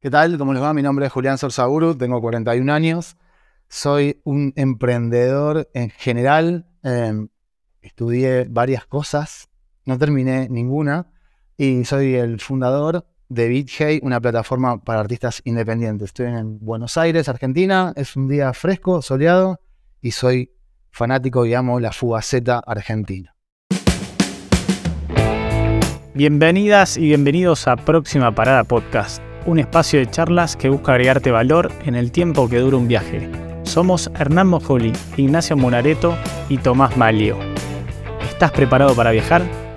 ¿Qué tal? ¿Cómo les va? Mi nombre es Julián Sorsaburu, tengo 41 años. Soy un emprendedor en general. em, estudié varias cosas, no terminé ninguna. Y soy el fundador de BitHey, una plataforma para artistas independientes. Estoy en Buenos Aires, Argentina. Es un día fresco, soleado. Y soy fanático y amo la fugaceta argentina. Bienvenidas y bienvenidos a Próxima Parada Podcast, un espacio de charlas que busca agregarte valor en el tiempo que dura un viaje. Somos Hernán Mojoli, Ignacio Monareto y Tomás Malio. ¿Estás preparado para viajar?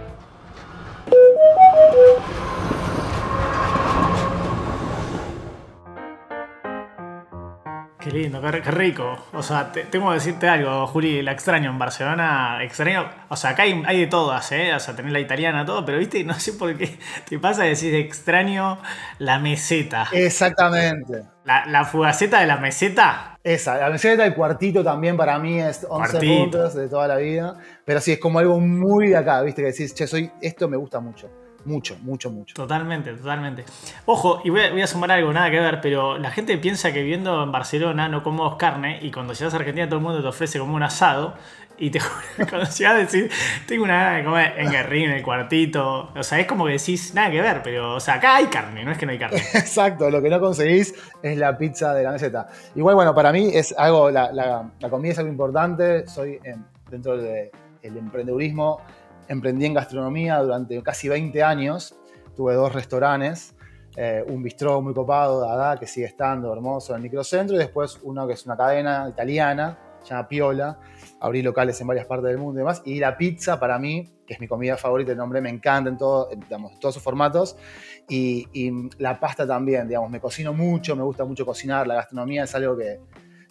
Qué lindo, qué, qué rico. O sea, te- tengo que decirte algo, Juli, la extraño en Barcelona. Extraño. O sea, acá hay, hay de todas, ¿eh? O sea, tenés la italiana, todo, pero viste, no sé por qué te pasa decir extraño la meseta. Exactamente. La, la fugaceta de la meseta. Esa, la meseta del cuartito también para mí es 11 Cuartito. puntos de toda la vida. Pero sí, es como algo muy de acá, ¿viste? Que decís, che, soy, esto me gusta mucho. Mucho, mucho, mucho. Totalmente, totalmente. Ojo, y voy a, voy a sumar algo, nada que ver, pero la gente piensa que viviendo en Barcelona no comemos carne y cuando llegas a Argentina todo el mundo te ofrece como un asado y te cuando llegas a decir, tengo una gana de comer en Guerrín, en el cuartito, o sea, es como que decís, nada que ver, pero, o sea, acá hay carne, no es que no hay carne. Exacto, lo que no conseguís es la pizza de la meseta. Igual, bueno, para mí es algo, la, la- la comida es algo importante. Soy em, dentro del emprendedurismo, emprendí en gastronomía durante casi 20 años. Tuve dos restaurantes, eh, un bistró muy copado, Dada, que sigue estando hermoso en el microcentro, y después uno que es una cadena italiana, llama Piola. Abrí locales en varias partes del mundo y demás. Y la pizza, para mí, que es mi comida favorita, el nombre me encanta en, todo, digamos, todos sus formatos. Y, y la pasta también, digamos, me cocino mucho, me gusta mucho cocinar, la gastronomía es algo que...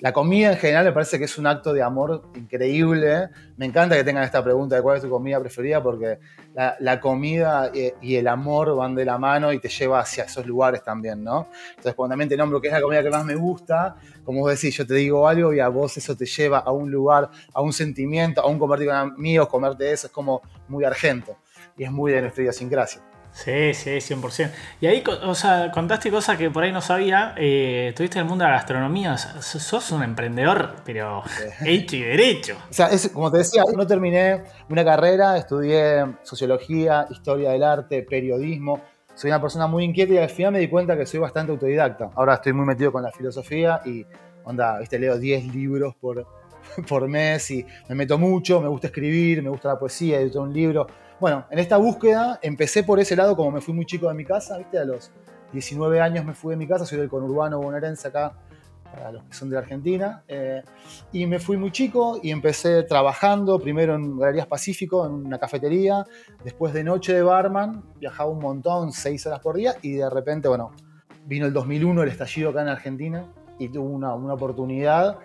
La comida en general me parece que es un acto de amor increíble. Me encanta que tengan esta pregunta de cuál es tu comida preferida porque la, la comida y, y el amor van de la mano y te lleva hacia esos lugares también, ¿no? Entonces cuando también te nombro que es la comida que más me gusta, como vos decís, yo te digo algo y a vos eso te lleva a un lugar, a un sentimiento, a un compartir con amigos, comerte eso, es como muy argento. Y es muy de nuestra idiosincrasia. Sí, sí, 100%. Y ahí, o sea, contaste cosas que por ahí no sabía, eh, estuviste en el mundo de la gastronomía, o sea, sos- sos un emprendedor, pero hecho y derecho. O sea, es, como te decía, no terminé una carrera, estudié sociología, historia del arte, periodismo. Soy una persona muy inquieta y al final me di cuenta que soy bastante autodidacta. Ahora estoy muy metido con la filosofía y, onda, viste, leo 10 libros por, por mes y me meto mucho, me gusta escribir, me gusta la poesía, edito un libro. Bueno, en esta búsqueda empecé por ese lado, como me fui muy chico de mi casa, viste, a los 19 años me fui de mi casa, soy del conurbano bonaerense acá, para los que son de la Argentina. eh, y me fui muy chico y empecé trabajando primero en Galerías Pacífico, en una cafetería, después de noche de barman, viajaba un montón, seis horas por día, y de repente, bueno, vino el 2001, el estallido acá en Argentina, y tuve una, una oportunidad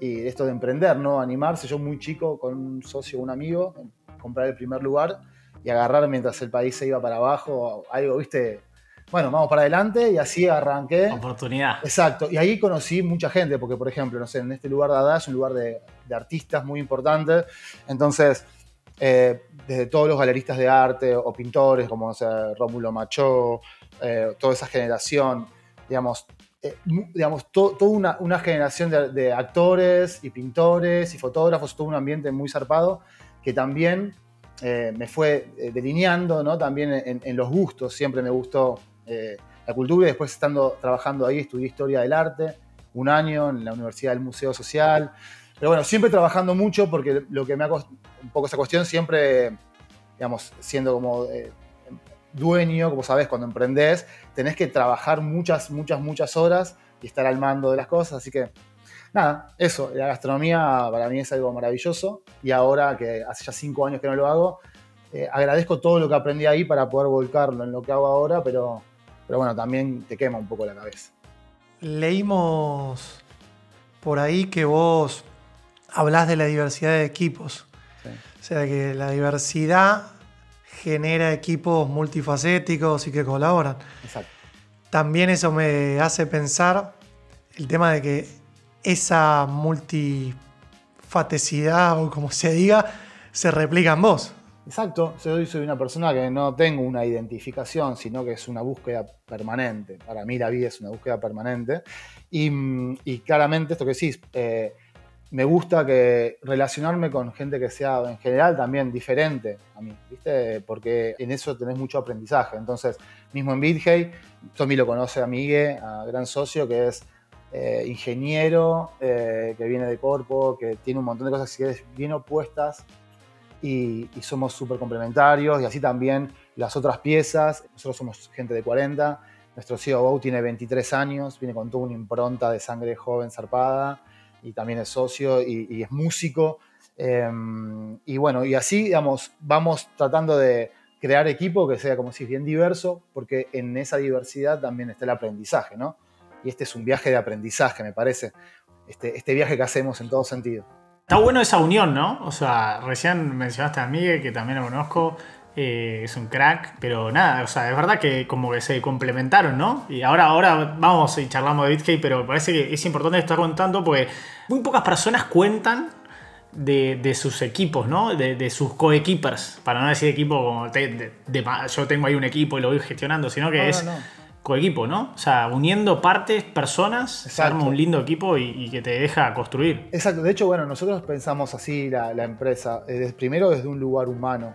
y esto de emprender, ¿no? Animarse, yo muy chico, con un socio, un amigo, comprar el primer lugar y agarrar mientras el país se iba para abajo, algo, viste, bueno, vamos para adelante y así arranqué. Oportunidad. Exacto, y ahí conocí mucha gente, porque por ejemplo, no sé, en este lugar de Adá es un lugar de, de artistas muy importante, entonces, eh, desde todos los galeristas de arte o pintores, como no sé, Rómulo Machó, eh, toda esa generación, digamos, eh, digamos to- toda una, una generación de, de actores y pintores y fotógrafos, todo un ambiente muy zarpado, que también eh, me fue eh, delineando, ¿no? También en, los gustos, siempre me gustó eh, la cultura y después estando trabajando ahí estudié historia del arte un año en la Universidad del Museo Social. Pero bueno, siempre trabajando mucho porque lo que me ha costado un poco esa cuestión, siempre, digamos, siendo como dueño, como sabes, cuando emprendés, tenés que trabajar muchas, muchas, muchas horas y estar al mando de las cosas. Así que, nada, eso, la gastronomía para mí es algo maravilloso y ahora que hace ya cinco años que no lo hago, eh, agradezco todo lo que aprendí ahí para poder volcarlo en lo que hago ahora, pero, pero bueno, también te quema un poco la cabeza. Leímos por ahí que vos hablás de la diversidad de equipos. Sí. O sea que la diversidad genera equipos multifacéticos y que colaboran. Exacto. También eso me hace pensar el tema de que esa multifaticidad o como se diga se replica en vos. Exacto, soy, soy una persona que no tengo una identificación, sino que es una búsqueda permanente. Para mí la vida es una búsqueda permanente. Y, mm, y claramente esto que decís, eh, me gusta que relacionarme con gente que sea en general también diferente a mí, ¿viste? Porque en eso tenés mucho aprendizaje. Entonces, mismo en BitHey, Tommy lo conoce a Miguel, a gran socio, que es eh, ingeniero, eh, que viene de Corpo, que tiene un montón de cosas que es bien opuestas y, y somos súper complementarios y así también las otras piezas. Nosotros somos gente de 40, nuestro CEO tiene 23 años, viene con toda una impronta de sangre joven zarpada y también es socio y, es músico. Em, y bueno, y así, digamos, vamos tratando de crear equipo que sea, como si bien diverso, porque en esa diversidad también está el aprendizaje, ¿no? Y este es un viaje de aprendizaje, me parece. Este, este viaje que hacemos en todo sentido. Está bueno esa unión, ¿no? O sea, recién mencionaste a Miguel, que también lo conozco. Eh, es un crack, pero nada, o sea, es verdad que como que se complementaron, ¿no? Y ahora, ahora vamos y charlamos de BitKey, pero parece que es importante estar contando porque muy pocas personas cuentan de, sus equipos, ¿no? De, sus coequippers, para no decir equipo como yo tengo ahí un equipo y lo voy gestionando, sino que es coequipo, ¿no? O sea, uniendo partes, personas, se arma un lindo equipo y, que te deja construir. Exacto, de hecho, bueno, nosotros pensamos así la, la empresa, eh, primero desde un lugar humano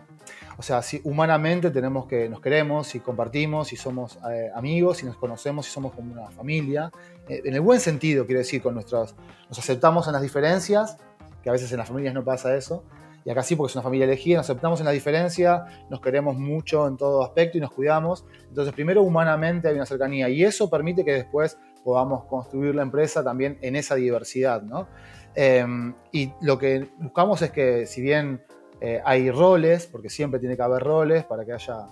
o sea, si humanamente tenemos que, nos queremos y compartimos y somos eh, amigos y nos conocemos y somos como una familia, eh, en el buen sentido, quiero decir, con nuestros, nos aceptamos en las diferencias, que a veces en las familias no pasa eso, y acá sí porque es una familia elegida, nos aceptamos en la diferencia, nos queremos mucho en todo aspecto y nos cuidamos. Entonces, primero humanamente hay una cercanía y eso permite que después podamos construir la empresa también en esa diversidad, ¿no? Em, y lo que buscamos es que si bien eh, hay roles, porque siempre tiene que haber roles para que haya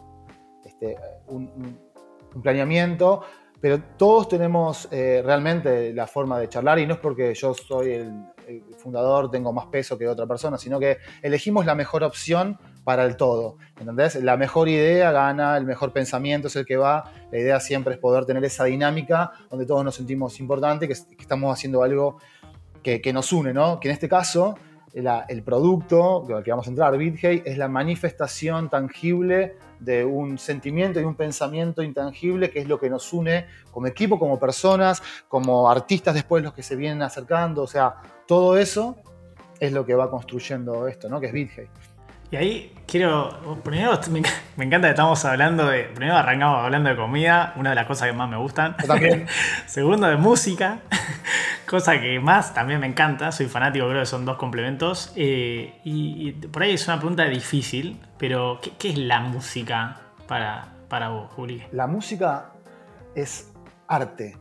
este, un, planeamiento, pero todos tenemos eh, realmente la forma de charlar y no es porque yo soy el, fundador, tengo más peso que otra persona, sino que elegimos la mejor opción para el todo. ¿Entendés? La mejor idea gana, el mejor pensamiento es el que va. La idea siempre es poder tener esa dinámica donde todos nos sentimos importantes, que, estamos haciendo algo que, nos une, ¿no? Que en este caso el producto al que vamos a entrar, BitHey, es la manifestación tangible de un sentimiento y un pensamiento intangible que es lo que nos une como equipo, como personas, como artistas después los que se vienen acercando, o sea, todo eso es lo que va construyendo esto, ¿no? Que es BitHey. Y ahí quiero, primero me, encanta que estamos hablando de, primero arrancamos hablando de comida, una de las cosas que más me gustan. también. Segundo de música, cosa que más también me encanta, soy fanático, creo que son dos complementos. Eh, y, por ahí es una pregunta difícil, pero ¿qué, es la música para, para vos, Juli? La música es arte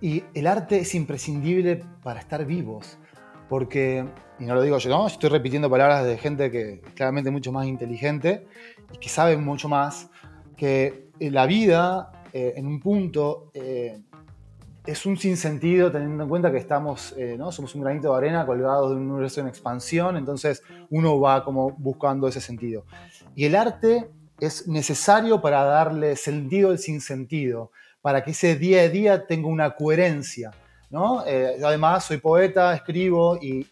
y el arte es imprescindible para estar vivos, porque y no lo digo yo, no, estoy repitiendo palabras de gente que es claramente mucho más inteligente y que sabe mucho más, que eh, la vida eh, en un punto eh, es un sinsentido teniendo en cuenta que estamos, ¿no? somos un granito de arena colgado de un universo en expansión, entonces uno va como buscando ese sentido. Y el arte es necesario para darle sentido al sinsentido, para que ese día a día tenga una coherencia ¿no? Eh, además, soy poeta, escribo y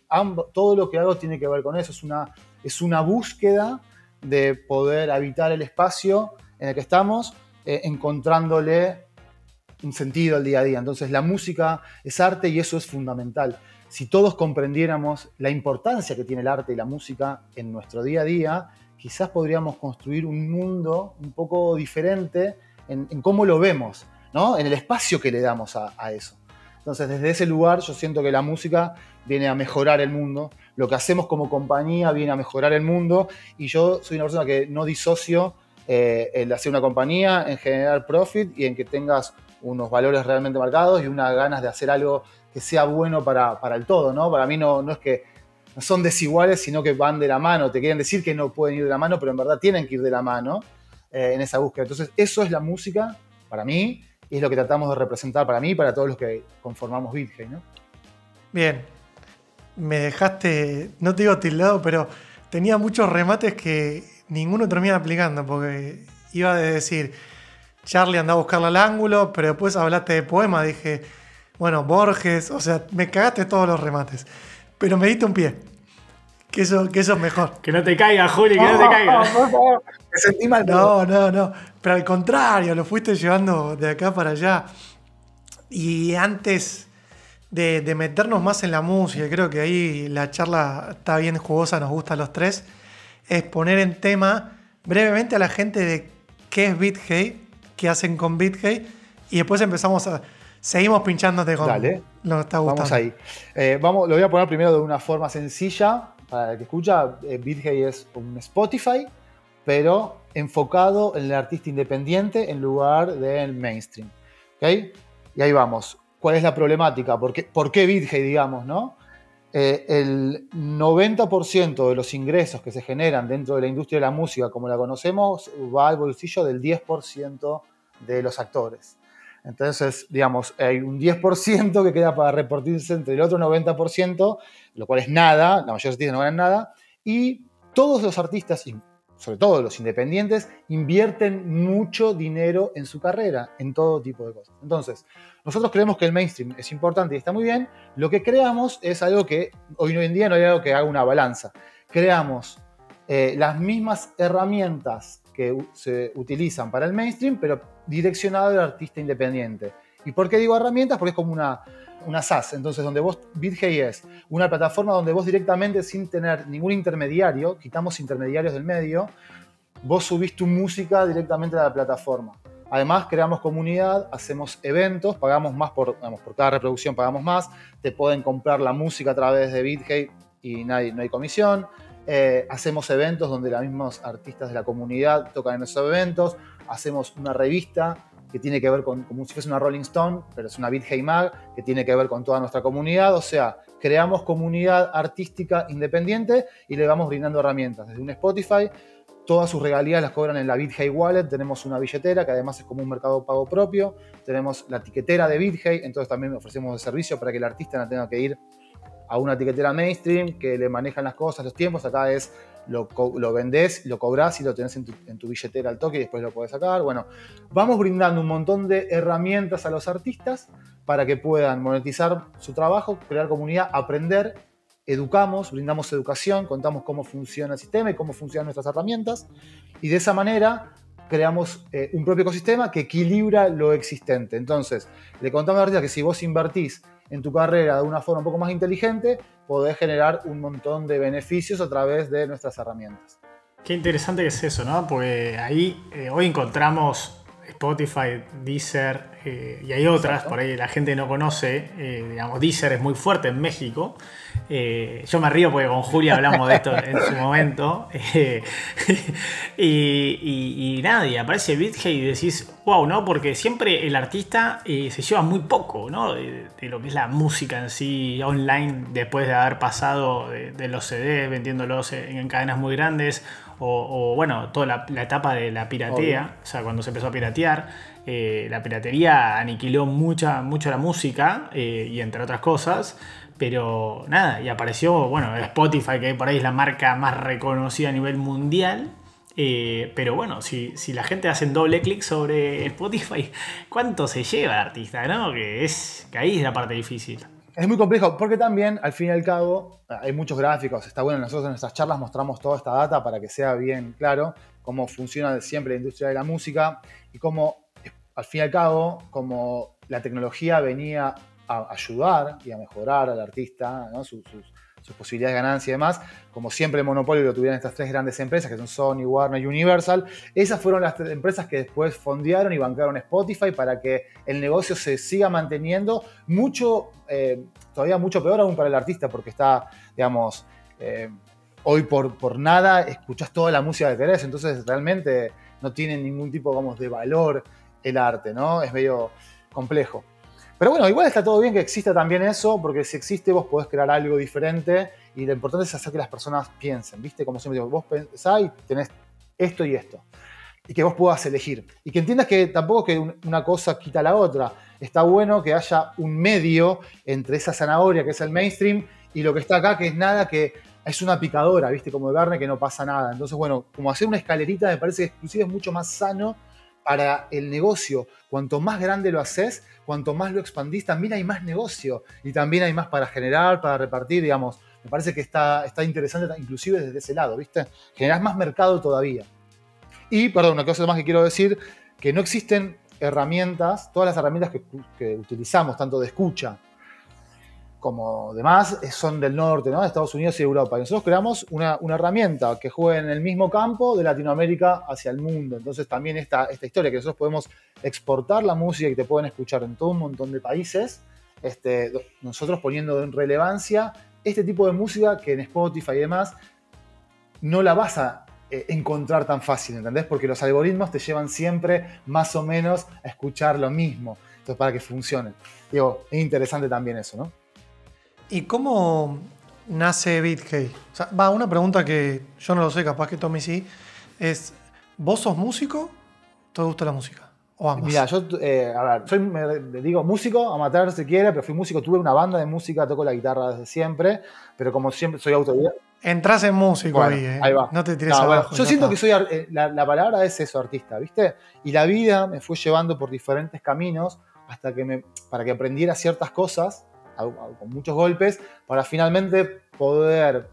todo lo que hago tiene que ver con eso. Es una, es una búsqueda de poder habitar el espacio en el que estamos, eh, encontrándole un sentido al día a día. Entonces, la música es arte y eso es fundamental. Si todos comprendiéramos la importancia que tiene el arte y la música en nuestro día a día, quizás podríamos construir un mundo un poco diferente en, cómo lo vemos, ¿no? en el espacio que le damos a eso. Entonces, desde ese lugar yo siento que la música viene a mejorar el mundo, lo que hacemos como compañía viene a mejorar el mundo y yo soy una persona que no disocio eh, el hacer una compañía, en generar profit y en que tengas unos valores realmente marcados y unas ganas de hacer algo que sea bueno para, el todo, ¿no? Para mí no, no es que no son desiguales, sino que van de la mano. Te quieren decir que no pueden ir de la mano, pero en verdad tienen que ir de la mano eh, en esa búsqueda. Entonces, eso es la música para mí es lo que tratamos de representar para mí y para todos los que conformamos BitGay, ¿no? Bien. Me dejaste, no te digo tildado, pero tenía muchos remates que ninguno termina aplicando, porque iba a decir, Charlie anda a buscarle al ángulo, pero después hablaste de poema, dije, bueno, Borges, o sea, me cagaste todos los remates. Pero me diste un pie. Que eso, que eso es mejor. Que no te caiga, Juli, que no te caiga. Me sentí mal. No, no, no. Pero al contrario, lo fuiste llevando de acá para allá. Y antes de, de meternos más en la música, creo que ahí la charla está bien jugosa, nos gusta a los tres, es poner en tema brevemente a la gente de qué es BitHey, qué hacen con BitHey, y después empezamos a... Seguimos pinchándote con Dale. lo que está gustando. Vamos ahí. Eh, vamos, lo voy a poner primero de una forma sencilla. Para el que escucha, eh, BitHey es un Spotify, pero enfocado en el artista independiente en lugar del mainstream. ¿Ok? Y ahí vamos. ¿Cuál es la problemática? ¿Por qué, por qué BitHey, digamos, no? Eh, el 90% de los ingresos que se generan dentro de la industria de la música, como la conocemos, va al bolsillo del 10% de los actores. Entonces, digamos, hay un 10% que queda para repartirse entre el otro 90%, lo cual es nada, la mayoría de los artistas no ganan nada, y todos los artistas, sobre todo los independientes, invierten mucho dinero en su carrera, en todo tipo de cosas. Entonces, nosotros creemos que el mainstream es importante y está muy bien, lo que creamos es algo que hoy en día no hay algo que haga una balanza. Creamos eh, las mismas herramientas que se utilizan para el mainstream, pero direccionado al artista independiente. ¿Y por qué digo herramientas? Porque es como una, una SaaS, entonces donde vos, BitHey es una plataforma donde vos directamente, sin tener ningún intermediario, quitamos intermediarios del medio, vos subís tu música directamente a la plataforma. Además, creamos comunidad, hacemos eventos, pagamos más por, digamos, por cada reproducción, pagamos más, te pueden comprar la música a través de BitHey y no hay, no hay comisión. Eh, hacemos eventos donde los mismos artistas de la comunidad tocan en esos eventos. Hacemos una revista que tiene que ver con, como si fuese una Rolling Stone, pero es una Beat Hey Mag, que tiene que ver con toda nuestra comunidad. O sea, creamos comunidad artística independiente y le vamos brindando herramientas. Desde un Spotify, todas sus regalías las cobran en la BitHey Wallet. Tenemos una billetera que además es como un mercado pago propio. Tenemos la tiquetera de BitHey, entonces también ofrecemos el servicio para que el artista no tenga que ir a una etiquetera mainstream que le manejan las cosas, los tiempos. Acá es lo, lo vendés, lo cobrás y lo tenés en tu, en billetera al toque y después lo podés sacar. Bueno, vamos brindando un montón de herramientas a los artistas para que puedan monetizar su trabajo, crear comunidad, aprender. Educamos, brindamos educación, contamos cómo funciona el sistema y cómo funcionan nuestras herramientas. Y de esa manera creamos eh, un propio ecosistema que equilibra lo existente. Entonces, le contamos a los artistas que si vos invertís en tu carrera de una forma un poco más inteligente, podés generar un montón de beneficios a través de nuestras herramientas. Qué interesante que es eso, ¿no? Porque ahí eh, hoy encontramos Spotify, Deezer eh, y hay otras, Exacto. por ahí la gente no conoce, eh, digamos, Deezer es muy fuerte en México. Eh, yo me río porque con Julia hablamos de esto en su momento. y, y, y, nada, y aparece BitHey y decís, wow, ¿no? Porque siempre el artista se lleva muy poco, ¿no? De, de, lo que es la música en sí online después de haber pasado de, de los CDs vendiéndolos en, en cadenas muy grandes o, o bueno, toda la, la, etapa de la piratea, Obvio. o sea, cuando se empezó a piratear, eh, la piratería aniquiló mucha, mucho la música eh, y entre otras cosas, pero nada, y apareció, bueno, Spotify, que por ahí es la marca más reconocida a nivel mundial. Eh, pero bueno, si, si, la gente hace doble clic sobre Spotify, ¿cuánto se lleva el artista? ¿no? Que, es, que ahí es la parte difícil. Es muy complejo porque también, al fin y al cabo, hay muchos gráficos. Está bueno, nosotros en nuestras charlas mostramos toda esta data para que sea bien claro cómo funciona siempre la industria de la música y cómo, al fin y al cabo, como la tecnología venía a ayudar y a mejorar al artista, ¿no? sus, sus, sus, posibilidades de ganancia y demás, como siempre el monopolio lo tuvieron estas tres grandes empresas, que son Sony, Warner y Universal, esas fueron las empresas que después fondearon y bancaron Spotify para que el negocio se siga manteniendo, mucho, eh, todavía mucho peor aún para el artista, porque está, digamos, eh, hoy por, por nada escuchas toda la música que querés, entonces realmente no tiene ningún tipo, digamos, de valor el arte, ¿no? Es medio complejo. Pero bueno, igual está todo bien que exista también eso, porque si existe vos podés crear algo diferente y lo importante es hacer que las personas piensen, ¿viste? Como siempre digo, vos pensás y tenés esto y esto. Y que vos puedas elegir. Y que entiendas que tampoco que una cosa quita la otra. Está bueno que haya un medio entre esa zanahoria que es el mainstream y lo que está acá, que es nada que es una picadora, ¿viste? Como de carne que no pasa nada. Entonces, bueno, como hacer una escalerita me parece que inclusive es mucho más sano para el negocio. Cuanto más grande lo haces, cuanto más lo expandís, también hay más negocio y también hay más para generar, para repartir, digamos. me parece que está, está interesante inclusive desde ese lado, ¿viste? Generás más mercado todavía. Y, perdón, una cosa más que quiero decir, que no existen herramientas, todas las herramientas que, que utilizamos, tanto de escucha como demás, son del norte, ¿no? Estados Unidos y Europa. Y nosotros creamos una, herramienta que juegue en el mismo campo de Latinoamérica hacia el mundo. Entonces también esta, esta historia que nosotros podemos exportar la música y te pueden escuchar en todo un montón de países, este, nosotros poniendo en relevancia este tipo de música que en Spotify y demás no la vas a eh, encontrar tan fácil, ¿entendés? Porque los algoritmos te llevan siempre más o menos a escuchar lo mismo. Entonces, para que funcione. Digo, es interesante también eso, ¿no? ¿Y cómo nace BitKey? O sea, va, una pregunta que yo no lo sé, capaz que Tommy sí, es, ¿vos sos músico te gusta la música? ¿O ambos? Mira, yo, eh, a ver, soy, me digo músico, amateur si quiere, pero fui músico, tuve una banda de música, toco la guitarra desde siempre, pero como siempre soy autodidacta. Entras en músico ahí, ¿eh? Ahí va. No te tires abajo. yo siento que soy, eh, la, la, palabra es eso, artista, ¿viste? Y la vida me fue llevando por diferentes caminos hasta que me, para que aprendiera ciertas cosas con muchos golpes, para finalmente poder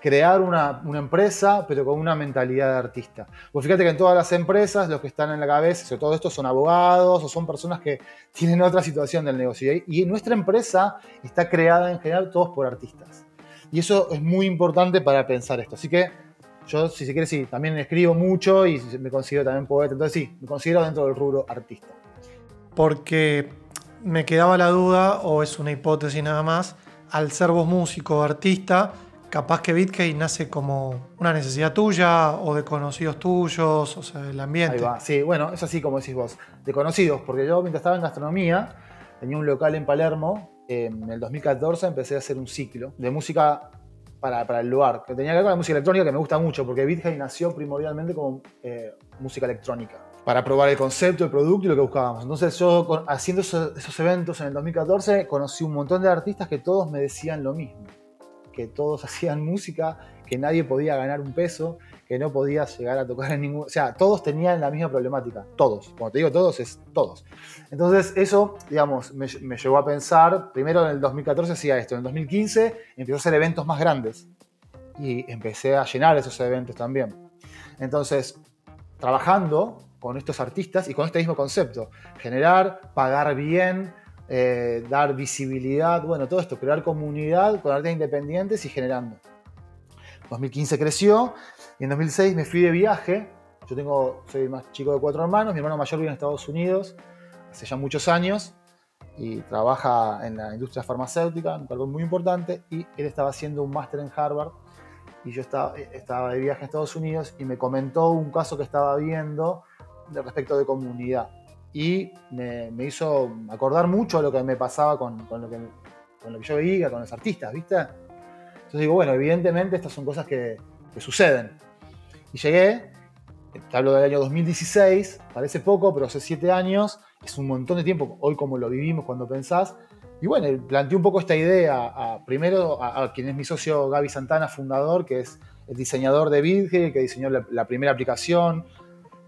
crear una, empresa, pero con una mentalidad de artista. Pues fíjate que en todas las empresas, los que están en la cabeza, sobre todo estos, son abogados o son personas que tienen otra situación del negocio. Y nuestra empresa está creada en general todos por artistas. Y eso es muy importante para pensar esto. Así que yo, si se quiere, sí, también escribo mucho y me considero también poeta. Entonces sí, me considero dentro del rubro artista. Porque me quedaba la duda, o es una hipótesis nada más, al ser vos músico o artista, capaz que BitKey nace como una necesidad tuya o de conocidos tuyos, o sea, el ambiente. Ahí va, sí, bueno, es así como decís vos, de conocidos, porque yo mientras estaba en gastronomía, tenía un local en Palermo, en el 2014 empecé a hacer un ciclo de música para, para, el lugar, que tenía que ver con la música electrónica, que me gusta mucho, porque BitKey nació primordialmente como eh, música electrónica para probar el concepto, el producto y lo que buscábamos. Entonces yo haciendo esos, eventos en el 2014 conocí un montón de artistas que todos me decían lo mismo, que todos hacían música, que nadie podía ganar un peso, que no podía llegar a tocar en ningún... O sea, todos tenían la misma problemática, todos. Cuando te digo todos, es todos. Entonces eso, digamos, me, me llevó a pensar, primero en el 2014 hacía esto, en el 2015 empecé a hacer eventos más grandes y empecé a llenar esos eventos también. Entonces, trabajando con estos artistas y con este mismo concepto. Generar, pagar bien, eh, dar visibilidad, bueno, todo esto, crear comunidad con artistas independientes y generando. 2015 creció y en 2006 me fui de viaje. Yo tengo, soy más chico de cuatro hermanos, mi hermano mayor vive en Estados Unidos hace ya muchos años y trabaja en la industria farmacéutica, un cargo muy importante, y él estaba haciendo un máster en Harvard y yo estaba, estaba de viaje en Estados Unidos y me comentó un caso que estaba viendo de respecto de comunidad. Y me, hizo acordar mucho a lo que me pasaba con, lo que, con lo que yo veía, con los artistas, ¿viste? Entonces digo, bueno, evidentemente estas son cosas que, que suceden. Y llegué, te hablo del año 2016, parece poco, pero hace siete años, es un montón de tiempo, hoy como lo vivimos cuando pensás. Y bueno, planteé un poco esta idea, a, primero a, quien es mi socio Gaby Santana, fundador, que es el diseñador de Vidge, que diseñó la, la primera aplicación,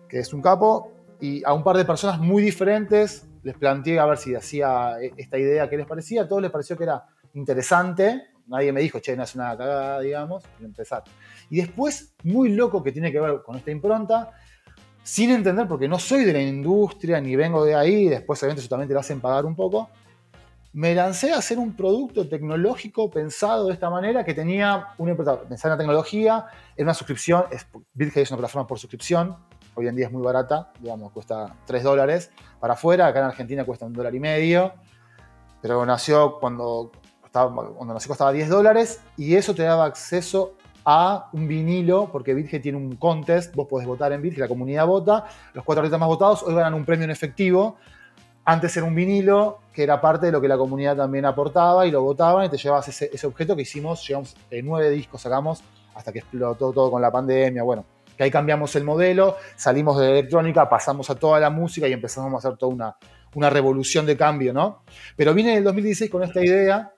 que es un capo, y a un par de personas muy diferentes les planteé a ver si hacía esta idea que les parecía. A todos les pareció que era interesante. Nadie me dijo, che, no es una cagada, digamos, para empezar. Y después, muy loco que tiene que ver con esta impronta, sin entender, porque no soy de la industria ni vengo de ahí, después obviamente eso también te lo hacen pagar un poco, me lancé a hacer un producto tecnológico pensado de esta manera que tenía una pensar en la tecnología, en una suscripción, BitGay es una plataforma por suscripción, hoy en día es muy barata, digamos, cuesta 3 dólares. Para afuera, acá en Argentina cuesta un dólar y medio, pero nació cuando, cuando nació costaba 10 dólares y eso te daba acceso a un vinilo, porque Bitge tiene un contest, vos podés votar en Bitge, la comunidad vota, los cuatro artistas más votados hoy ganan un premio en efectivo, antes era un vinilo, que era parte de lo que la comunidad también aportaba y lo votaban y te llevabas ese, objeto que hicimos, llegamos, eh, nueve discos sacamos hasta que explotó todo con la pandemia, bueno, que ahí cambiamos el modelo, salimos de electrónica, pasamos a toda la música y empezamos a hacer toda una, una revolución de cambio, ¿no? Pero vine en el 2016 con esta idea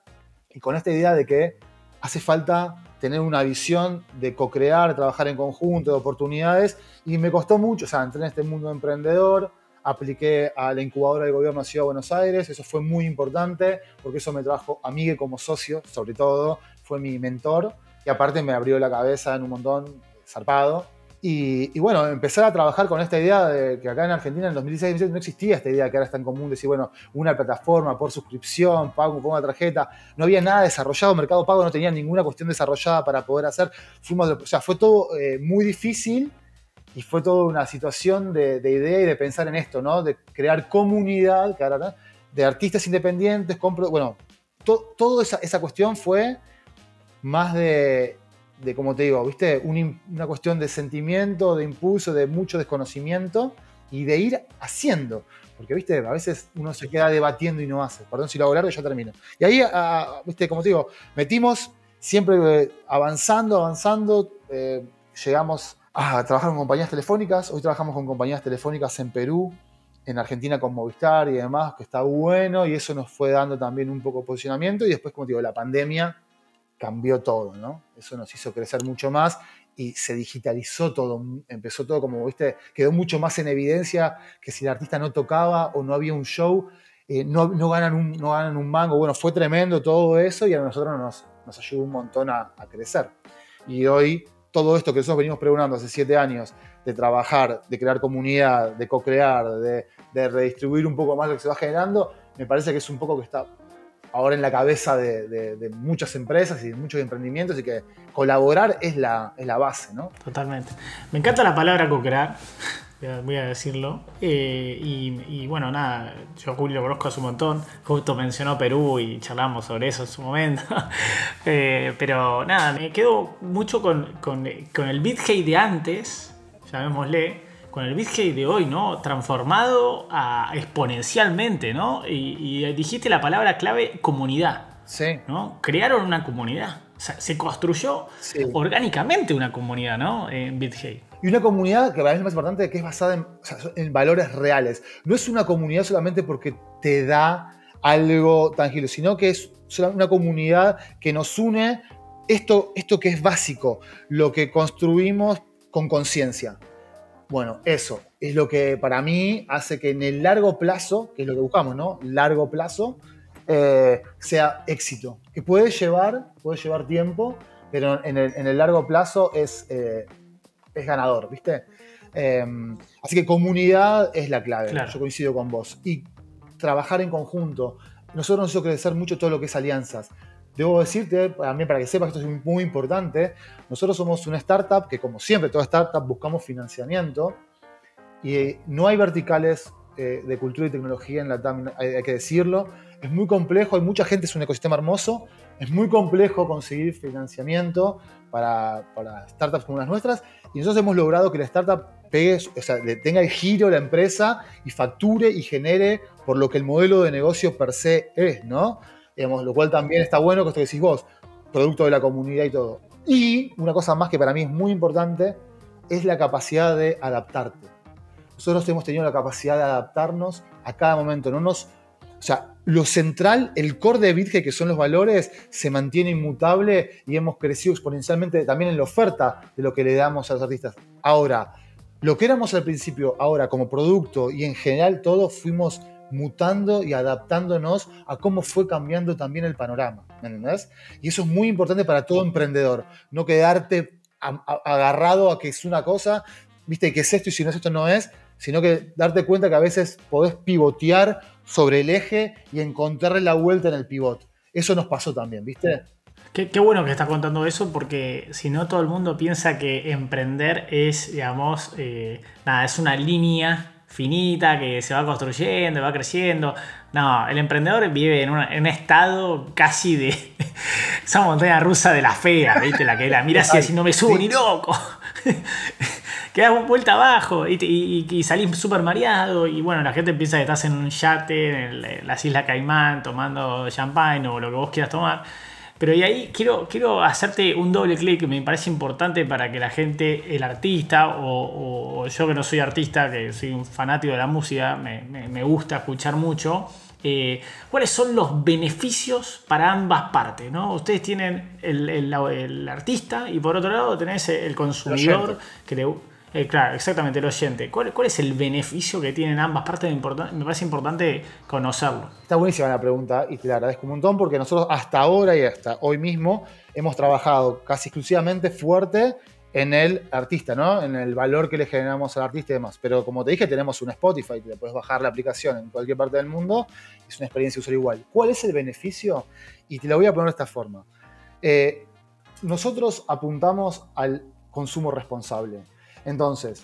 y con esta idea de que hace falta tener una visión de co-crear, trabajar en conjunto, de oportunidades, y me costó mucho, o sea, entré en este mundo emprendedor, apliqué a la incubadora del gobierno de Ciudad de Buenos Aires, eso fue muy importante, porque eso me trajo a Miguel como socio, sobre todo, fue mi mentor y aparte me abrió la cabeza en un montón, zarpado. Y, y, bueno, empezar a trabajar con esta idea de que acá en Argentina en 2016 no existía esta idea que ahora es tan común, decir, bueno, una plataforma por suscripción, pago, pongo una tarjeta, no había nada desarrollado, Mercado Pago no tenía ninguna cuestión desarrollada para poder hacer, fuimos, o sea, fue todo eh, muy difícil y fue toda una situación de, de, idea y de pensar en esto, ¿no? De crear comunidad, de artistas independientes, compro, bueno, to, toda esa, esa cuestión fue más de de, como te digo, ¿viste? Un, una cuestión de sentimiento, de impulso, de mucho desconocimiento y de ir haciendo. Porque, ¿viste? A veces uno se queda debatiendo y no hace. Perdón si lo hago largo, ya termino. Y ahí, a, ¿viste? Como te digo, metimos siempre eh, avanzando, avanzando. Eh, llegamos a trabajar con compañías telefónicas. Hoy trabajamos con compañías telefónicas en Perú, en Argentina con Movistar y demás, que está bueno. Y eso nos fue dando también un poco de posicionamiento. Y después, como te digo, la pandemia cambió todo, ¿no? Eso nos hizo crecer mucho más y se digitalizó todo, empezó todo como, viste, quedó mucho más en evidencia que si el artista no tocaba o no había un show, eh, no, ganan un, no ganan un mango. Bueno, fue tremendo todo eso y a nosotros nos, nos ayudó un montón a, a, crecer. Y hoy todo esto que nosotros venimos preguntando hace siete años, de trabajar, de crear comunidad, de co-crear, de, de redistribuir un poco más lo que se va generando, me parece que es un poco que está ahora en la cabeza de, muchas empresas y de muchos emprendimientos y que colaborar es la, es la base, ¿no? Totalmente. Me encanta la palabra co-crear, voy a decirlo. Eh, y, bueno, nada, yo a Julio lo conozco hace un montón, justo mencionó Perú y charlamos sobre eso en su momento. eh, pero nada, me quedo mucho con, con, con el BitHey de antes, llamémosle con el BitHey de hoy, ¿no? Transformado a, exponencialmente, ¿no? Y, y, dijiste la palabra clave comunidad. Sí. ¿no? Crearon una comunidad. O sea, se construyó sí. orgánicamente una comunidad, ¿no? En BitHey. Y una comunidad que para mí es lo más importante, que es basada en, o sea, en valores reales. No es una comunidad solamente porque te da algo tangible, sino que es una comunidad que nos une esto, esto que es básico, lo que construimos con conciencia. Bueno, eso es lo que para mí hace que en el largo plazo, que es lo que buscamos, ¿no? Largo plazo, eh, sea éxito. Que puede llevar, puede llevar tiempo, pero en el, en el largo plazo es, eh, es ganador, ¿viste? Eh, así que comunidad es la clave. Claro. Yo coincido con vos. Y trabajar en conjunto. Nosotros nos hizo crecer mucho todo lo que es alianzas. Debo decirte, también para que sepas que esto es muy importante, nosotros somos una startup que como siempre, toda startup buscamos financiamiento y no hay verticales eh, de cultura y tecnología en la TAM, hay, hay, que decirlo. Es muy complejo, hay mucha gente, es un ecosistema hermoso, es muy complejo conseguir financiamiento para, para startups como las nuestras y nosotros hemos logrado que la startup pegue, o sea, tenga el giro la empresa y facture y genere por lo que el modelo de negocio per se es, ¿no? Digamos, lo cual también está bueno que esto que decís vos, producto de la comunidad y todo. Y una cosa más que para mí es muy importante es la capacidad de adaptarte. Nosotros hemos tenido la capacidad de adaptarnos a cada momento. No nos, o sea, lo central, el core de Bitge, que son los valores, se mantiene inmutable y hemos crecido exponencialmente también en la oferta de lo que le damos a los artistas. Ahora, lo que éramos al principio, ahora como producto y en general todos fuimos mutando y adaptándonos a cómo fue cambiando también el panorama, ¿me entendés? Y eso es muy importante para todo emprendedor, no quedarte agarrado a que es una cosa, viste, que es esto y si no es esto no es, sino que darte cuenta que a veces podés pivotear sobre el eje y encontrarle la vuelta en el pivot. Eso nos pasó también, ¿viste? Qué, qué, bueno que estás contando eso porque si no todo el mundo piensa que emprender es, digamos, eh, nada, es una línea finita que se va construyendo, va creciendo. No, el emprendedor vive en, una, en un estado casi de esa montaña rusa de la fea, ¿viste? La que la mira así, así no me subo sí. ni loco. Quedas vuelta abajo y, y, y salís súper mareado. Y bueno, la gente piensa que estás en un yate en, el, en las Islas Caimán tomando champagne o lo que vos quieras tomar. Pero y ahí quiero, quiero hacerte un doble clic que me parece importante para que la gente, el artista o, o, o, yo que no soy artista, que soy un fanático de la música, me, me, me gusta escuchar mucho, eh, cuáles son los beneficios para ambas partes. ¿no? Ustedes tienen el, el, el, artista y por otro lado tenés el consumidor que le, Eh, claro, exactamente, el oyente. ¿Cuál, ¿Cuál, es el beneficio que tienen ambas partes? Me parece importante conocerlo. Está buenísima la pregunta y te la agradezco un montón porque nosotros hasta ahora y hasta hoy mismo hemos trabajado casi exclusivamente fuerte en el artista, ¿no? En el valor que le generamos al artista y demás. Pero como te dije, tenemos un Spotify, te puedes bajar la aplicación en cualquier parte del mundo, es una experiencia usuario igual. ¿Cuál es el beneficio? Y te lo voy a poner de esta forma. Eh, nosotros apuntamos al consumo responsable. Entonces,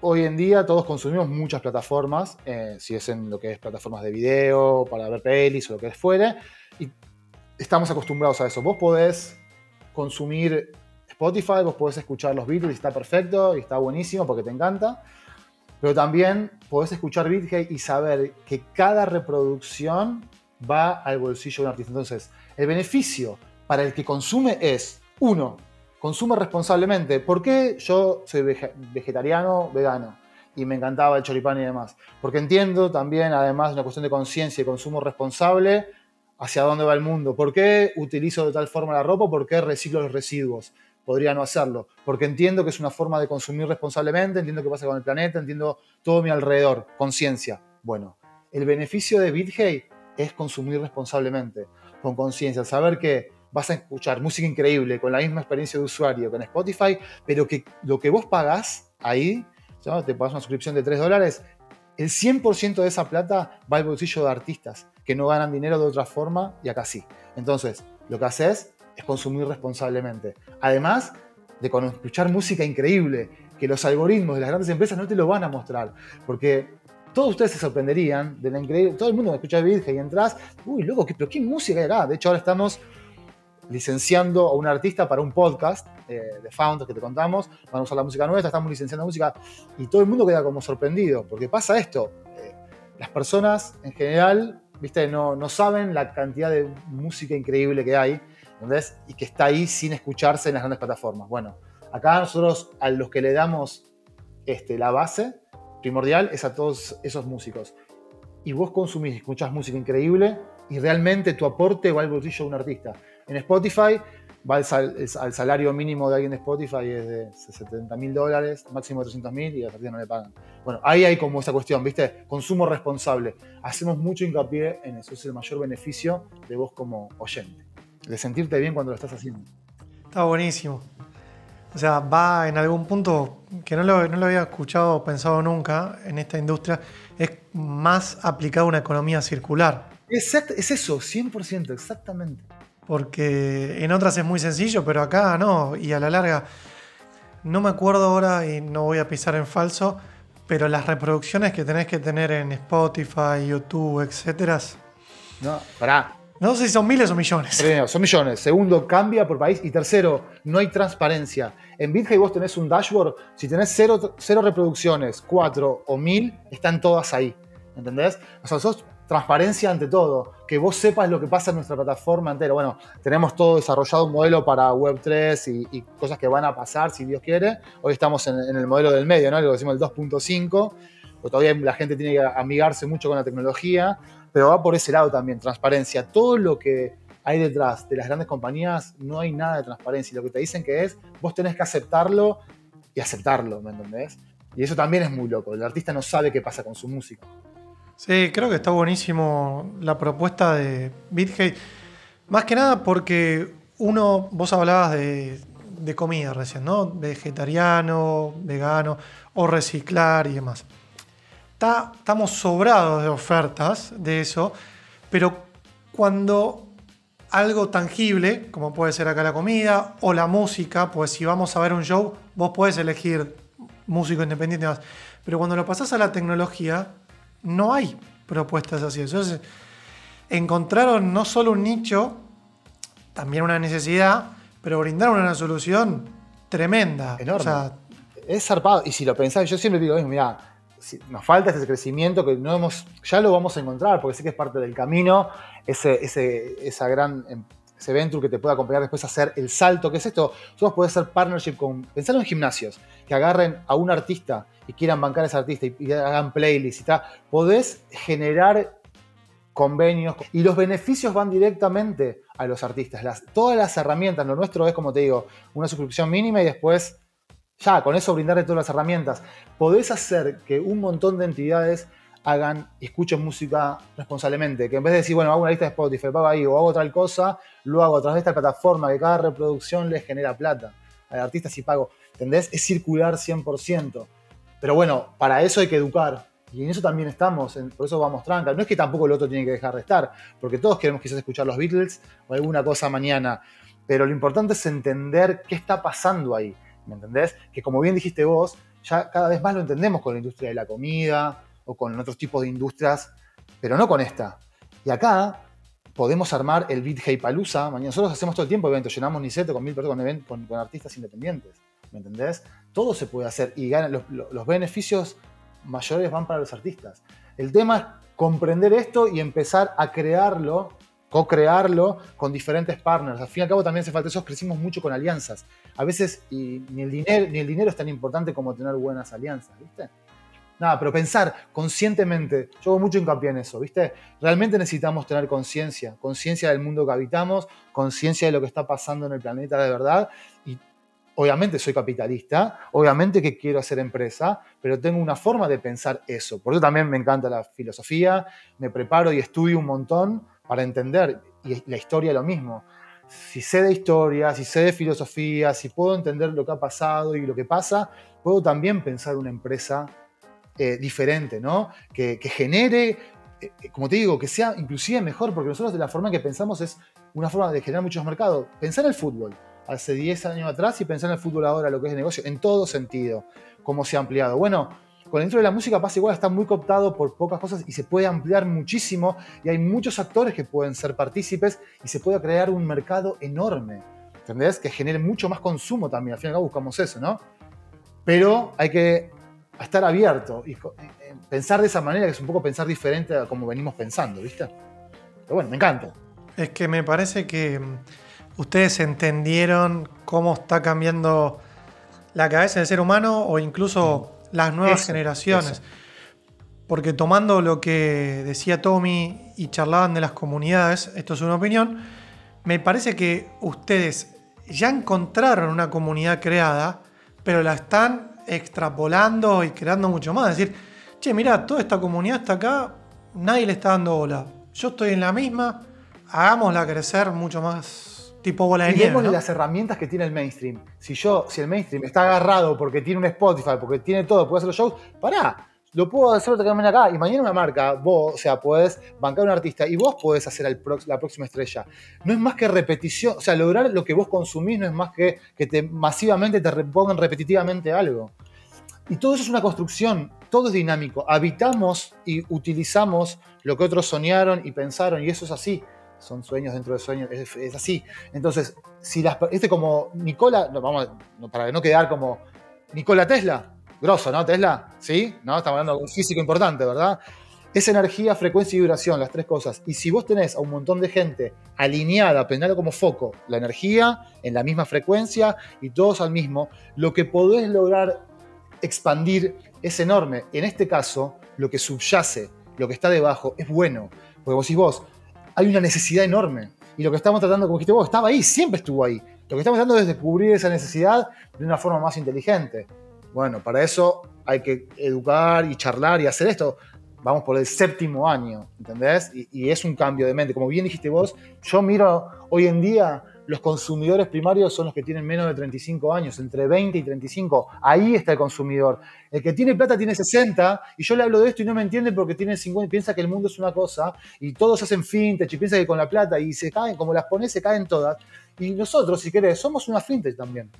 hoy en día todos consumimos muchas plataformas, eh, si es en lo que es plataformas de video, para ver pelis o lo que es fuera, y estamos acostumbrados a eso. Vos podés consumir Spotify, vos podés escuchar los Beatles y está perfecto y está buenísimo porque te encanta, pero también podés escuchar BitHey y saber que cada reproducción va al bolsillo de un artista. Entonces, el beneficio para el que consume es, uno, consume responsablemente. ¿Por qué yo soy vegetariano, vegano? Y me encantaba el choripán y demás. Porque entiendo también, además de una cuestión de conciencia y consumo responsable, hacia dónde va el mundo. ¿Por qué utilizo de tal forma la ropa? ¿Por qué reciclo los residuos? Podría no hacerlo. Porque entiendo que es una forma de consumir responsablemente, entiendo qué pasa con el planeta, entiendo todo mi alrededor. Conciencia. Bueno, el beneficio de BitHey es consumir responsablemente, con conciencia, saber que vas a escuchar música increíble con la misma experiencia de usuario que en Spotify, pero que lo que vos pagás ahí, te pagas una suscripción de 3 dólares, el 100% de esa plata va al bolsillo de artistas que no ganan dinero de otra forma y acá sí. Entonces, lo que haces es consumir responsablemente. Además de escuchar música increíble, que los algoritmos de las grandes empresas no te lo van a mostrar, porque todos ustedes se sorprenderían de la increíble. Todo el mundo me escucha Virgen y entras, uy, loco, ¿qué, pero qué música hay acá. De hecho, ahora estamos licenciando a un artista para un podcast eh, de Found que te contamos. Vamos a usar la música nuestra, estamos licenciando música y todo el mundo queda como sorprendido, porque pasa esto. Eh, las personas en general, viste, no, no saben la cantidad de música increíble que hay, ¿entendés? Y que está ahí sin escucharse en las grandes plataformas. Bueno, acá nosotros a los que le damos este, la base primordial es a todos esos músicos. Y vos consumís, escuchás música increíble y realmente tu aporte va al bolsillo de un artista. En Spotify va al, salario mínimo de alguien de Spotify es de 70 mil dólares, máximo de 300 mil y a partir no le pagan. Bueno, ahí hay como esa cuestión, ¿viste? Consumo responsable. Hacemos mucho hincapié en eso, es el mayor beneficio de vos como oyente, de sentirte bien cuando lo estás haciendo. Está buenísimo. O sea, va en algún punto que no lo, no lo había escuchado o pensado nunca en esta industria, es más aplicado a una economía circular. Exacto, es eso, 100%, exactamente. Porque en otras es muy sencillo, pero acá no. Y a la larga, no me acuerdo ahora y no voy a pisar en falso, pero las reproducciones que tenés que tener en Spotify, YouTube, etcétera. No, pará. No sé si son miles o millones. Primero, son millones. Segundo, cambia por país. Y tercero, no hay transparencia. En BitHey vos tenés un dashboard. Si tenés cero, cero reproducciones, cuatro o mil, están todas ahí. ¿Entendés? O sea, sos transparencia ante todo, que vos sepas lo que pasa en nuestra plataforma entera. Bueno, tenemos todo desarrollado un modelo para Web3 y, cosas que van a pasar si Dios quiere. Hoy estamos en, el modelo del medio, ¿no? Lo decimos el 2.5, todavía la gente tiene que amigarse mucho con la tecnología, pero va por ese lado también, transparencia. Todo lo que hay detrás de las grandes compañías, no hay nada de transparencia. Lo que te dicen que es, vos tenés que aceptarlo y aceptarlo, ¿me entendés? Y eso también es muy loco. El artista no sabe qué pasa con su música. Sí, creo que está buenísimo la propuesta de BitHate. Más que nada porque uno, vos hablabas de, comida recién, ¿no? Vegetariano, vegano o reciclar y demás. estamos sobrados de ofertas de eso, pero cuando algo tangible, como puede ser acá la comida o la música, pues si vamos a ver un show, vos podés elegir músico independiente. Pero cuando lo pasás a la tecnología, no hay propuestas así. Entonces, encontraron no solo un nicho, también una necesidad, pero brindaron una solución tremenda. Enorme. es zarpado. Y si lo pensás, yo siempre digo, mira, nos falta ese crecimiento que no hemos, ya lo vamos a encontrar, porque sé que es parte del camino, ese, ese, esa gran em, ese que te pueda acompañar después a hacer el salto, que es esto, nosotros podés hacer partnership con, pensar en gimnasios, que agarren a un artista y quieran bancar a ese artista y, hagan playlists y tal, podés generar convenios y los beneficios van directamente a los artistas. Todas las herramientas, lo nuestro es, como te digo, una suscripción mínima y después Ya, con eso brindarle todas las herramientas. Podés hacer que un montón de entidades hagan escuchen música responsablemente. Que en vez de decir, bueno, hago una lista de Spotify, pago ahí o hago tal cosa, lo hago a través de esta plataforma que cada reproducción les genera plata. Al artista sí pago. ¿Entendés? Es circular 100%. Pero bueno, para eso hay que educar. Y en eso también estamos, por eso vamos tranca. No es que tampoco el otro tiene que dejar de estar, porque todos queremos quizás escuchar los Beatles o alguna cosa mañana. Pero lo importante es entender qué está pasando ahí. ¿Me entendés? Que como bien dijiste vos, ya cada vez más lo entendemos con la industria de la comida o con otros tipos de industrias, pero no con esta. Y acá podemos armar el Beat Hey Palusa. Nosotros hacemos todo el tiempo eventos, llenamos Niceto con mil personas, con, artistas independientes. ¿Me entendés? Todo se puede hacer y los, los beneficios mayores van para los artistas. El tema es comprender esto y empezar a crearlo co-crearlo con diferentes partners. Al fin y al cabo también hace falta eso, crecimos mucho con alianzas. A veces ni, el dinero, ni el dinero es tan importante como tener buenas alianzas, ¿viste? Nada, pero pensar conscientemente, yo hago mucho hincapié en eso, ¿viste? Realmente necesitamos tener conciencia, conciencia del mundo que habitamos, conciencia de lo que está pasando en el planeta de verdad. Y obviamente soy capitalista, obviamente que quiero hacer empresa, pero tengo una forma de pensar eso. Por eso también me encanta la filosofía, me preparo y estudio un montón para entender, y la historia lo mismo. Si sé de historia, si sé de filosofía, si puedo entender lo que ha pasado y lo que pasa, puedo también pensar una empresa eh, diferente, ¿no? Que, genere, eh, eh, como te digo, que sea inclusive mejor, porque nosotros de la forma que pensamos es una forma de generar muchos mercados. Pensar en el fútbol hace 10 años atrás y pensar en el fútbol ahora, lo que es negocio, en todo sentido, cómo se ha ampliado. Bueno, con dentro de la música pasa igual, está muy cooptado por pocas cosas y se puede ampliar muchísimo y hay muchos actores que pueden ser partícipes y se puede crear un mercado enorme, ¿entendés? Que genere mucho más consumo también, al fin y al cabo buscamos eso, ¿no? Pero hay que estar abierto y pensar de esa manera, que es un poco pensar diferente a como venimos pensando, ¿viste? Pero bueno, me encanta. Es que me parece que mm, ustedes entendieron cómo está cambiando la cabeza del ser humano o incluso las nuevas generaciones. Porque tomando lo que decía Tommy y charlaban de las comunidades, esto es una opinión, me parece que ustedes ya encontraron una comunidad creada, pero la están extrapolando y creando mucho más. Es decir, che, mira, toda esta comunidad está acá, nadie le está dando bola. Yo estoy en la misma, hagámosla crecer mucho más tipo bola de nieve. las herramientas que tiene el mainstream. Si yo, si el mainstream está agarrado porque tiene un Spotify, porque tiene todo, puede hacer los shows, pará. Lo puedo hacer también acá. Y mañana una marca, vos, o sea, puedes bancar a un artista y vos podés hacer la próxima estrella. No es más que repetición. O sea, lograr lo que vos consumís no es más que que te, masivamente te pongan repetitivamente algo. Y todo eso es una construcción, todo es dinámico. Habitamos y utilizamos lo que otros soñaron y pensaron, y eso es así son sueños dentro de sueños, es, así. Entonces, si las, este como Nicola, vamos, para no quedar como Nicola Tesla, grosso, ¿no? Tesla, ¿sí? ¿No? Estamos hablando de un físico importante, ¿verdad? Es energía, frecuencia y duración, las tres cosas. Y si vos tenés a un montón de gente alineada, pensando como foco, la energía en la misma frecuencia y todos al mismo, lo que podés lograr expandir es enorme. En este caso, lo que subyace, lo que está debajo, es bueno. Porque vos decís vos, hay una necesidad enorme. Y lo que estamos tratando, como dijiste vos, estaba ahí, siempre estuvo ahí. Lo que estamos tratando es descubrir esa necesidad de una forma más inteligente. Bueno, para eso hay que educar y charlar y hacer esto. Vamos por el séptimo año, ¿entendés? Y, y es un cambio de mente. Como bien dijiste vos, yo miro hoy en día los consumidores primarios son los que tienen menos de 35 años, entre 20 y 35. Ahí está el consumidor. El que tiene plata tiene 60 y yo le hablo de esto y no me entiende porque tiene 50 y piensa que el mundo es una cosa y todos hacen fintech y piensa que con la plata y se caen, como las pones, se caen todas. Y nosotros, si querés, somos una fintech también.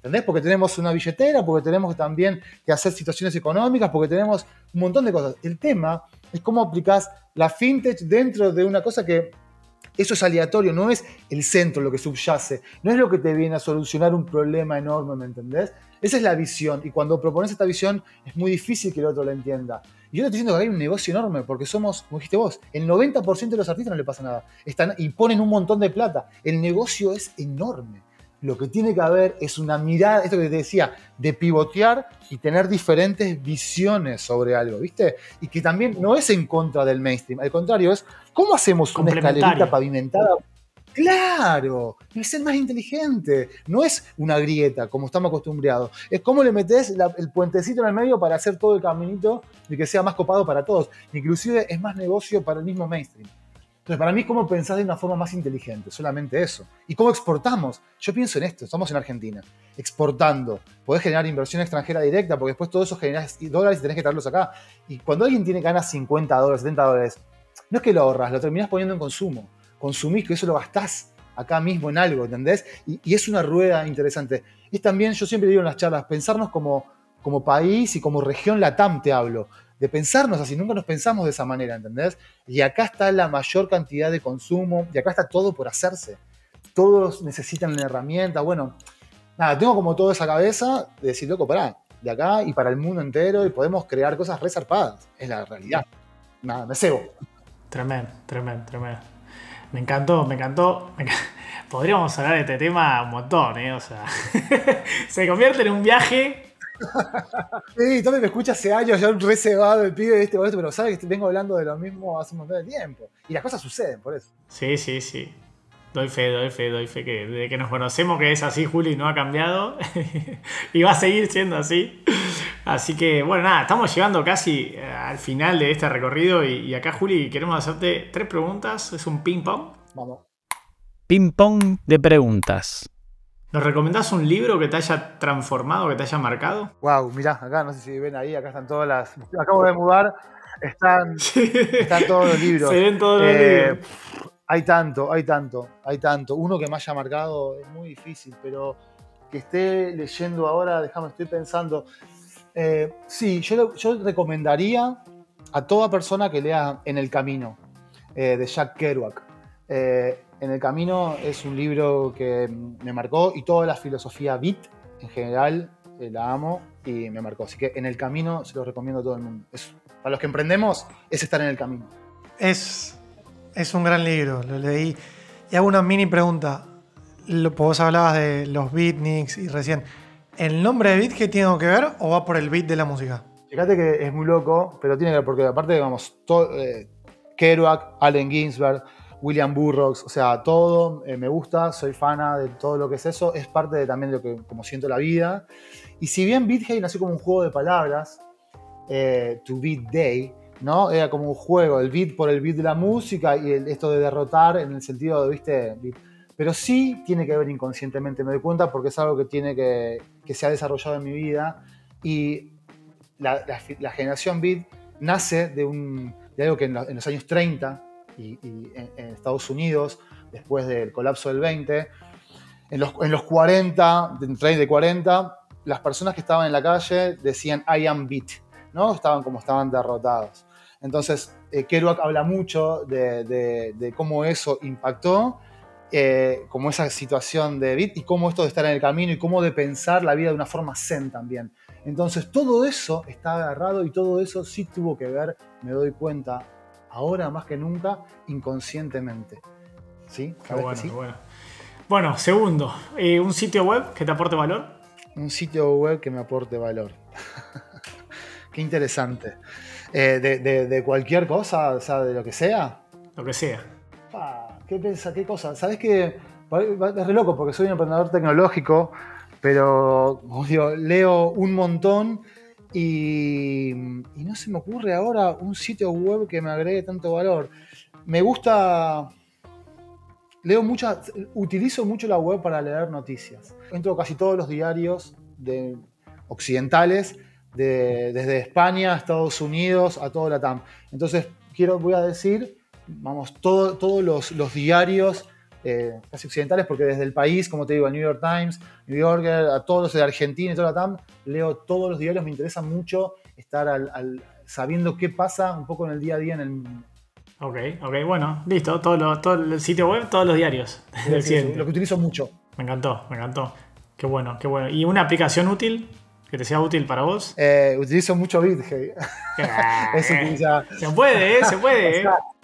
¿Entendés? Porque tenemos una billetera, porque tenemos también que hacer situaciones económicas, porque tenemos un montón de cosas. El tema es cómo aplicás la fintech dentro de una cosa que eso es aleatorio, no es el centro lo que subyace, no es lo que te viene a solucionar un problema enorme, ¿me entendés? Esa es la visión y cuando propones esta visión es muy difícil que el otro la entienda. Y yo te estoy diciendo que hay un negocio enorme porque somos, como dijiste vos, el 90% de los artistas no le pasa nada. Están, y ponen un montón de plata. El negocio es enorme lo que tiene que haber es una mirada, esto que te decía, de pivotear y tener diferentes visiones sobre algo, ¿viste? Y que también no es en contra del mainstream, al contrario, es cómo hacemos una escalerita pavimentada Claro, es ser más inteligente. No es una grieta, como estamos acostumbrados. Es cómo le metes la- el puentecito en el medio para hacer todo el caminito y que sea más copado para todos. Inclusive es más negocio para el mismo mainstream. Entonces, para mí, ¿cómo pensar de una forma más inteligente? Solamente eso. ¿Y cómo exportamos? Yo pienso en esto, estamos en Argentina, exportando. Podés generar inversión extranjera directa, porque después todo eso generas dólares y tenés que traerlos acá. Y cuando alguien tiene ganas 50 dólares, 70 dólares, no es que lo ahorras, lo terminás poniendo en consumo. Consumís, que eso lo gastás acá mismo en algo, ¿entendés? Y, y es una rueda interesante. Es también, yo siempre digo en las charlas, pensarnos como, como país y como región latam, te hablo. De pensarnos así, nunca nos pensamos de esa manera, ¿entendés? Y acá está la mayor cantidad de consumo, y acá está todo por hacerse. Todos necesitan una herramienta. Bueno, nada, tengo como toda esa cabeza de decir, loco, pará, de acá y para el mundo entero, y podemos crear cosas resarpadas. Es la realidad. Nada, me cebo. Tremendo, tremendo, tremendo. Me encantó, me encantó. me Podríamos hablar de este tema un montón, ¿eh? O sea, se convierte en un viaje. Sí, Tommy me escucha hace años, ya un recebado el pibe, este, esto, pero sabe que vengo hablando de lo mismo hace un montón de tiempo. Y las cosas suceden por eso. Sí, sí, sí. Doy fe, doy fe, doy fe que desde que nos conocemos que es así, Juli, no ha cambiado. y va a seguir siendo así. Así que, bueno, nada, estamos llegando casi eh, al final de este recorrido. Y, y acá, Juli, queremos hacerte tres preguntas. Es un ping-pong. Vamos. Ping pong de preguntas. ¿Nos recomendás un libro que te haya transformado, que te haya marcado? Wow, mirá, acá no sé si ven ahí, acá están todas las. Acabo de mudar, están, están todos los libros. Se ven todos los Eh, libros. Hay tanto, hay tanto, hay tanto. Uno que me haya marcado es muy difícil, pero que esté leyendo ahora, déjame, estoy pensando. Eh, sí, yo, yo recomendaría a toda persona que lea En el Camino, eh, de Jack Kerouac. Eh, en el Camino es un libro que me marcó y toda la filosofía beat en general eh, la amo y me marcó. Así que En el Camino se lo recomiendo a todo el mundo. Es- para los que emprendemos es estar en el camino. Es, es un gran libro, lo leí. Y hago una mini pregunta. Lo- vos hablabas de los beatniks y recién. ¿El nombre de beat qué tiene que ver o va por el beat de la música? Fíjate que es muy loco, pero tiene que ver, porque aparte, vamos, todo, eh, Kerouac, Allen Ginsberg, William Burroughs, o sea, todo eh, me gusta, soy fana de todo lo que es eso, es parte de también de lo que como siento la vida. Y si bien BeatHey nació como un juego de palabras, eh, To Beat Day, ¿no? Era como un juego, el beat por el beat de la música y esto de derrotar en el sentido de, viste, beat. Pero sí tiene que ver inconscientemente, me doy cuenta, porque es algo que tiene que, que se ha desarrollado en mi vida. Y la, generación beat nace de, un, de algo que en los años 30 y, y en, en Estados Unidos, después del colapso del 20, en los, en los 40, de 30 y 40, las personas que estaban en la calle decían I am beat, ¿no? Estaban como estaban derrotados. Entonces, eh, Kerouac habla mucho de, de- de cómo eso impactó, eh, como esa situación de beat y cómo esto de estar en el camino y cómo de pensar la vida de una forma zen también. Entonces, todo eso está agarrado y todo eso sí tuvo que ver, me doy cuenta, ahora más que nunca, inconscientemente. ¿Sí? Qué ¿Sabes que bueno, sí? bueno. Bueno, segundo, eh, un sitio web que te aporte valor. Un sitio web que me aporte valor. Qué interesante. Eh, de, de- de cualquier cosa, o sea, de lo que sea. Lo que sea. ¿Qué pensa? ¿Qué cosa? ¿Sabes qué? Es re loco porque soy un emprendedor tecnológico, pero como digo, leo un montón y, no se me ocurre ahora un sitio web que me agregue tanto valor. Me gusta. Leo muchas. Utilizo mucho la web para leer noticias. Entro casi todos los diarios de, occidentales, de- desde España Estados Unidos a todo la TAM. Entonces, quiero, voy a decir, vamos, todo- todos los, los diarios eh, casi occidentales, porque desde el país, como te digo, el New York Times, New Yorker, a todos los de Argentina y toda la TAM, leo todos los diarios, me interesa mucho estar al- al- sabiendo qué pasa un poco en el día a día en el Ok, ok, bueno, listo. Todo, lo- todo el sitio web, todos los diarios. del Sí, sí, lo que utilizo mucho. Me encantó, me encantó. Qué bueno, qué bueno. ¿Y una aplicación útil? Que te sea útil para vos. Eh, utilizo mucho BitHey. Eso utiliza- Se puede, ¿eh? Se puede, ¿eh?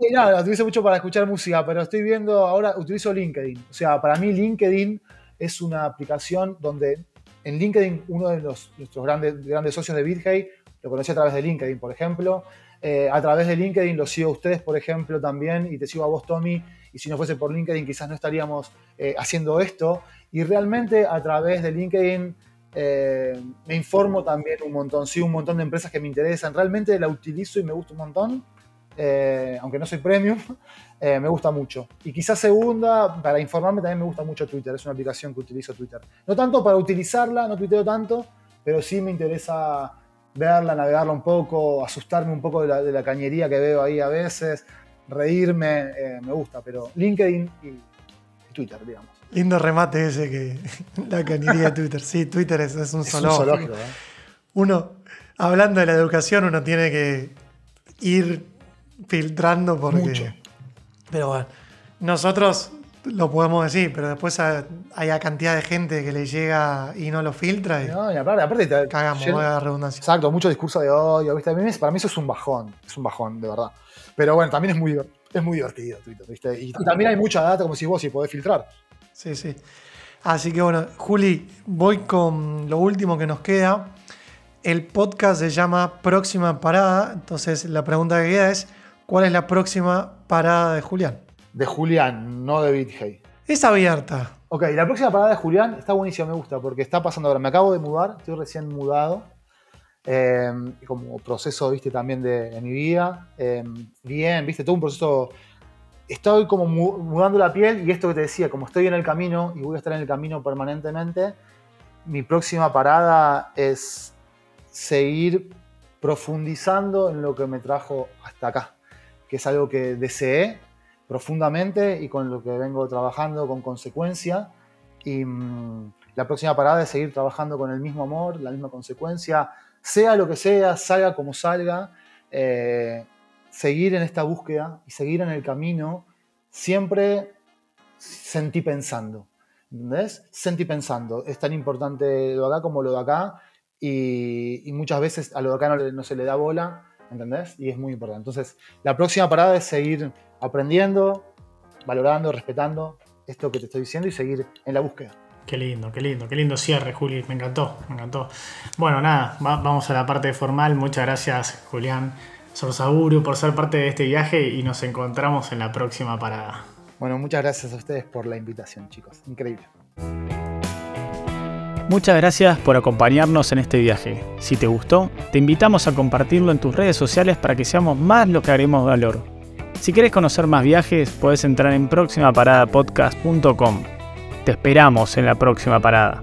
Sí, no, lo utilizo mucho para escuchar música, pero estoy viendo ahora, utilizo LinkedIn. O sea, para mí LinkedIn es una aplicación donde en LinkedIn uno de nuestros grandes, grandes socios de BitHey lo conocí a través de LinkedIn, por ejemplo. Eh, a través de LinkedIn los sigo a ustedes, por ejemplo, también, y te sigo a vos, Tommy, y si no fuese por LinkedIn quizás no estaríamos eh, haciendo esto. Y realmente a través de LinkedIn eh, me informo también un montón, sigo un montón de empresas que me interesan, realmente la utilizo y me gusta un montón. Aunque no soy premium, me gusta mucho. Y quizás segunda, para informarme también me gusta mucho Twitter, es una aplicación que utilizo Twitter. No tanto para utilizarla, no tuiteo tanto, pero sí me interesa verla, navegarla un poco, asustarme un poco de la, cañería que veo ahí a veces, reírme, eh, me gusta, pero LinkedIn y, Twitter, digamos. Lindo remate ese que la cañería de Twitter. Sí, Twitter es, un zoológico. ¿eh? Uno, hablando de la educación, uno tiene que ir filtrando porque... Mucho. Pero bueno, nosotros lo podemos decir, pero después hay cantidad de gente que le llega y no lo filtra. Y no, y aparte, aparte te, cagamos, a la redundancia. Exacto, mucho discurso de odio, ¿viste? para mí eso es un bajón, es un bajón, de verdad. Pero bueno, también es muy, es muy divertido Twitter, ¿viste? Y, también hay mucha data, como si vos, y podés filtrar. Sí, sí. Así que bueno, Juli, voy con lo último que nos queda. El podcast se llama Próxima Parada, entonces la pregunta que queda es, ¿cuál es la próxima parada de Julián? de Julián, no de BitHey. Es abierta. Ok, la próxima parada de Julián está buenísima, me gusta, porque está pasando ahora. Me acabo de mudar, estoy recién mudado. Eh, como proceso, viste, también de, mi vida. Eh, bien, viste, todo un proceso. Estoy como mudando la piel y esto que te decía, como estoy en el camino y voy a estar en el camino permanentemente, mi próxima parada es seguir profundizando en lo que me trajo hasta acá, que es algo que deseé profundamente y con lo que vengo trabajando con consecuencia. Y mm, la próxima parada es seguir trabajando con el mismo amor, la misma consecuencia, sea lo que sea, salga como salga, eh, seguir en esta búsqueda y seguir en el camino, siempre sentí pensando. ¿Entendés? Sentí pensando. Es tan importante lo de acá como lo de acá. Y, muchas veces a lo de acá no, no se le da bola, ¿entendés? Y es muy importante. Entonces, la próxima parada es seguir aprendiendo, valorando, respetando esto que te estoy diciendo y seguir en la búsqueda. Qué lindo, qué lindo, qué lindo cierre, Juli. Me encantó, me encantó. Bueno, nada, vamos a la parte formal. Muchas gracias, Julián Sorsagurio, por ser parte de este viaje y nos encontramos en la próxima parada. Bueno, muchas gracias a ustedes por la invitación, chicos. Increíble. Muchas gracias por acompañarnos en este viaje. Si te gustó, te invitamos a compartirlo en tus redes sociales para que seamos más los que haremos valor. Si quieres conocer más viajes, puedes entrar en próximaparadapodcast.com. Te esperamos en la próxima parada.